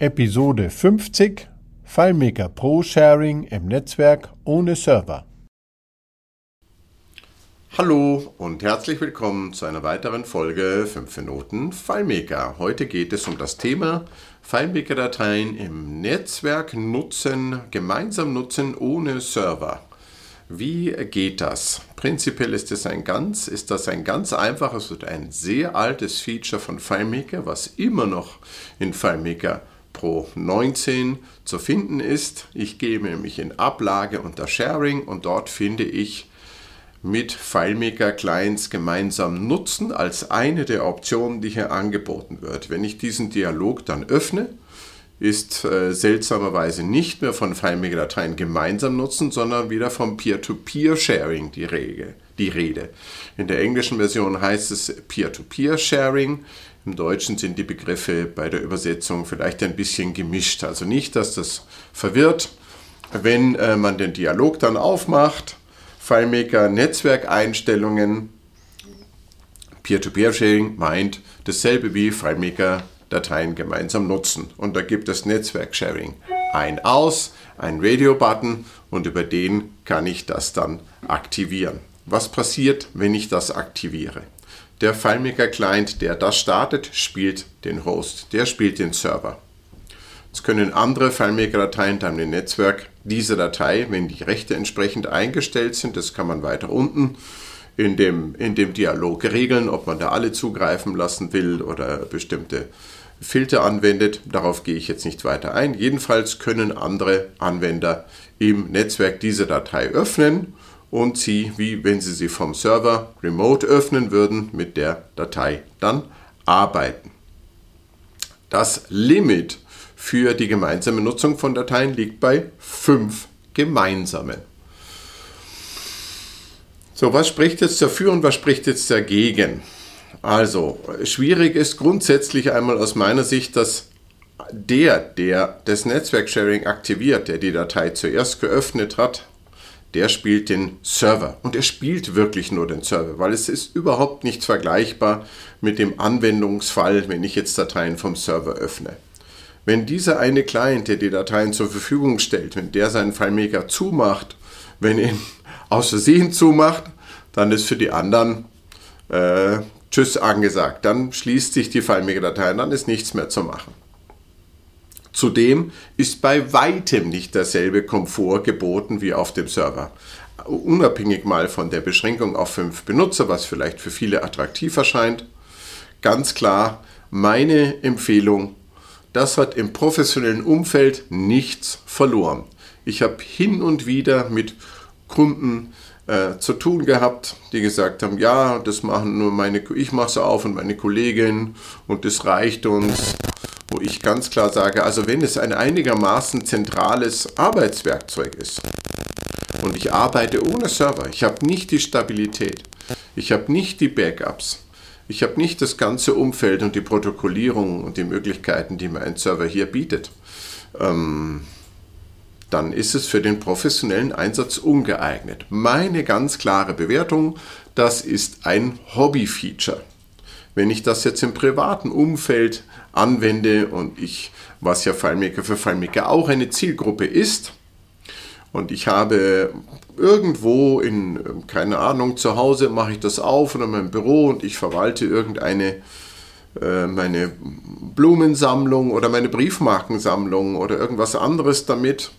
Episode 50 FileMaker Pro Sharing im Netzwerk ohne Server. Hallo und herzlich willkommen zu einer weiteren Folge 5 Minuten FileMaker. Heute geht es um das Thema FileMaker-Dateien im Netzwerk nutzen, gemeinsam nutzen ohne Server. Wie geht das? Prinzipiell ist das ein ganz, ist das ein ganz einfaches und ein sehr altes Feature von FileMaker, was immer noch in FileMaker Pro 19 zu finden ist. Ich gehe nämlich in Ablage unter Sharing und dort finde ich mit FileMaker Clients gemeinsam nutzen als eine der Optionen, die hier angeboten wird. Wenn ich diesen Dialog dann öffne, ist äh, seltsamerweise nicht mehr von FileMaker-Dateien gemeinsam nutzen, sondern wieder vom Peer-to-Peer-Sharing die, die Rede. In der englischen Version heißt es Peer-to-Peer-Sharing. Im Deutschen sind die Begriffe bei der Übersetzung vielleicht ein bisschen gemischt. Also nicht, dass das verwirrt. Wenn äh, man den Dialog dann aufmacht, FileMaker Netzwerkeinstellungen, Peer-to-Peer-Sharing meint dasselbe wie FileMaker Dateien gemeinsam nutzen. Und da gibt es Netzwerk-Sharing ein aus, ein Radio-Button und über den kann ich das dann aktivieren. Was passiert, wenn ich das aktiviere? Der FileMaker-Client, der das startet, spielt den Host, der spielt den Server. Es können andere FileMaker-Dateien dann im Netzwerk diese Datei, wenn die Rechte entsprechend eingestellt sind, das kann man weiter unten in dem, in dem Dialog regeln, ob man da alle zugreifen lassen will oder bestimmte Filter anwendet. Darauf gehe ich jetzt nicht weiter ein. Jedenfalls können andere Anwender im Netzwerk diese Datei öffnen und sie, wie wenn sie sie vom Server remote öffnen würden, mit der Datei dann arbeiten. Das Limit für die gemeinsame Nutzung von Dateien liegt bei 5 gemeinsamen. So, was spricht jetzt dafür und was spricht jetzt dagegen? Also, schwierig ist grundsätzlich einmal aus meiner Sicht, dass der, der das Netzwerksharing aktiviert, der die Datei zuerst geöffnet hat, der spielt den Server. Und er spielt wirklich nur den Server, weil es ist überhaupt nicht vergleichbar mit dem Anwendungsfall, wenn ich jetzt Dateien vom Server öffne. Wenn dieser eine Client, der die Dateien zur Verfügung stellt, wenn der seinen FileMaker zumacht, wenn er ihn aus Versehen zumacht, dann ist für die anderen äh, Tschüss angesagt. Dann schließt sich die FileMaker-Datei, dann ist nichts mehr zu machen. Zudem ist bei weitem nicht derselbe Komfort geboten wie auf dem Server. Unabhängig mal von der Beschränkung auf fünf Benutzer, was vielleicht für viele attraktiv erscheint, ganz klar meine Empfehlung, das hat im professionellen Umfeld nichts verloren. Ich habe hin und wieder mit Kunden äh, zu tun gehabt, die gesagt haben, ja, das machen nur meine, ich mache es auf und meine Kollegin und das reicht uns. Wo ich ganz klar sage, also wenn es ein einigermaßen zentrales Arbeitswerkzeug ist und ich arbeite ohne Server, ich habe nicht die Stabilität, ich habe nicht die Backups, ich habe nicht das ganze Umfeld und die Protokollierung und die Möglichkeiten, die mir ein Server hier bietet. Ähm, dann ist es für den professionellen Einsatz ungeeignet. Meine ganz klare Bewertung, das ist ein Hobby-Feature. Wenn ich das jetzt im privaten Umfeld anwende und ich, was ja FileMaker für FileMaker auch eine Zielgruppe ist, und ich habe irgendwo in, keine Ahnung, zu Hause mache ich das auf oder in meinem Büro und ich verwalte irgendeine äh, meine Blumensammlung oder meine Briefmarkensammlung oder irgendwas anderes damit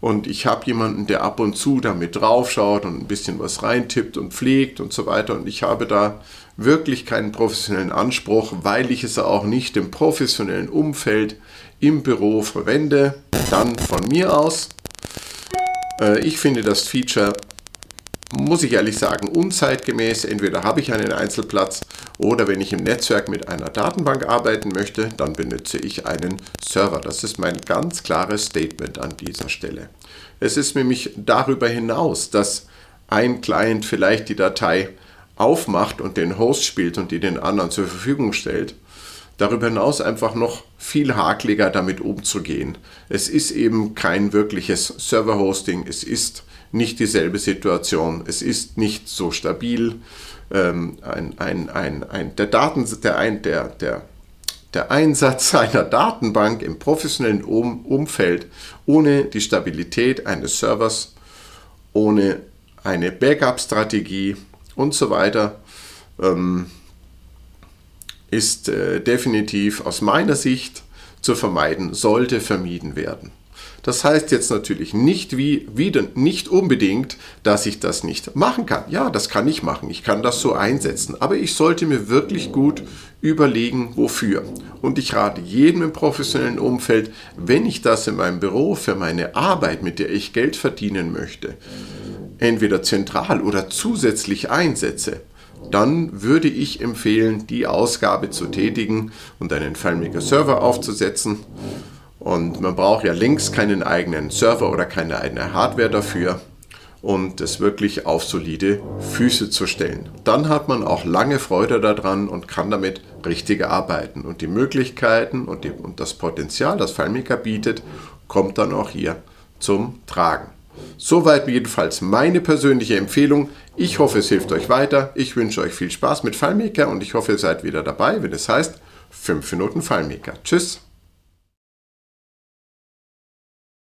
und ich habe jemanden, der ab und zu damit draufschaut und ein bisschen was reintippt und pflegt und so weiter. Und ich habe da wirklich keinen professionellen Anspruch, weil ich es auch nicht im professionellen Umfeld im Büro verwende. Dann von mir aus. Äh, ich finde das Feature muss ich ehrlich sagen, unzeitgemäß. Entweder habe ich einen Einzelplatz oder wenn ich im Netzwerk mit einer Datenbank arbeiten möchte, dann benutze ich einen Server. Das ist mein ganz klares Statement an dieser Stelle. Es ist nämlich darüber hinaus, dass ein Client vielleicht die Datei aufmacht und den Host spielt und die den anderen zur Verfügung stellt. Darüber hinaus einfach noch viel hakliger damit umzugehen. Es ist eben kein wirkliches Server-Hosting, es ist nicht dieselbe Situation. Es ist nicht so stabil. Ähm, ein, ein, ein, ein, der Daten, der, der, der der Einsatz einer Datenbank im professionellen Umfeld ohne die Stabilität eines Servers, ohne eine Backup-Strategie und so weiter ähm, ist äh, definitiv aus meiner Sicht zu vermeiden, sollte vermieden werden. Das heißt jetzt natürlich nicht wie, wieder, nicht unbedingt, dass ich das nicht machen kann. Ja, das kann ich machen. Ich kann das so einsetzen. Aber ich sollte mir wirklich gut überlegen, wofür. Und ich rate jedem im professionellen Umfeld, wenn ich das in meinem Büro für meine Arbeit, mit der ich Geld verdienen möchte, entweder zentral oder zusätzlich einsetze, dann würde ich empfehlen, die Ausgabe zu tätigen und einen FileMaker Server aufzusetzen. Und man braucht ja links keinen eigenen Server oder keine eigene Hardware dafür und es wirklich auf solide Füße zu stellen. Dann hat man auch lange Freude daran und kann damit richtig arbeiten. Und die Möglichkeiten und, die, und das Potenzial, das FileMaker bietet, kommt dann auch hier zum Tragen. Soweit jedenfalls meine persönliche Empfehlung. Ich hoffe, es hilft euch weiter. Ich wünsche euch viel Spaß mit FileMaker und ich hoffe, ihr seid wieder dabei, wenn es heißt 5 Minuten FileMaker. Tschüss.